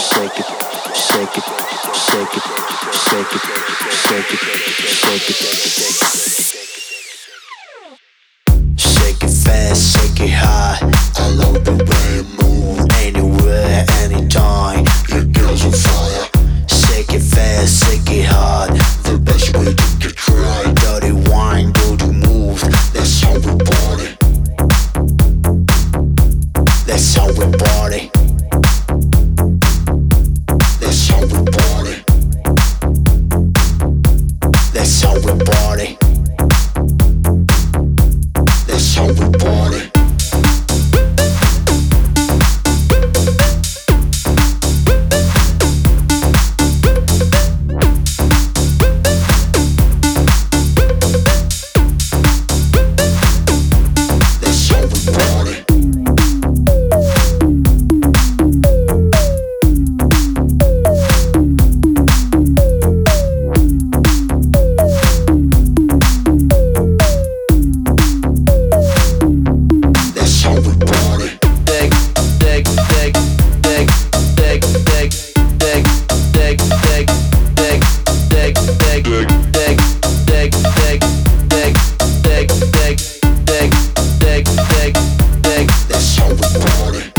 shake it, shake it, shake it, shake it, shake it, shake it. Shake it fast, shake it high, all over the way, move anywhere, anytime, your girls on fire. Shake it fast, shake it hard. overboard. Bora.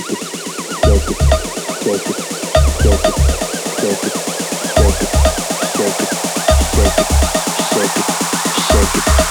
shake it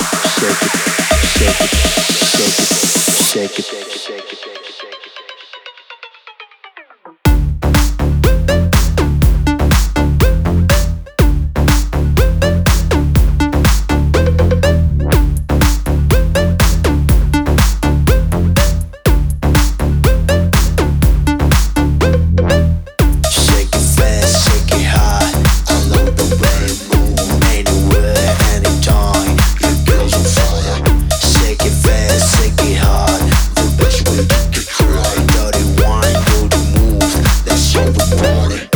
Party.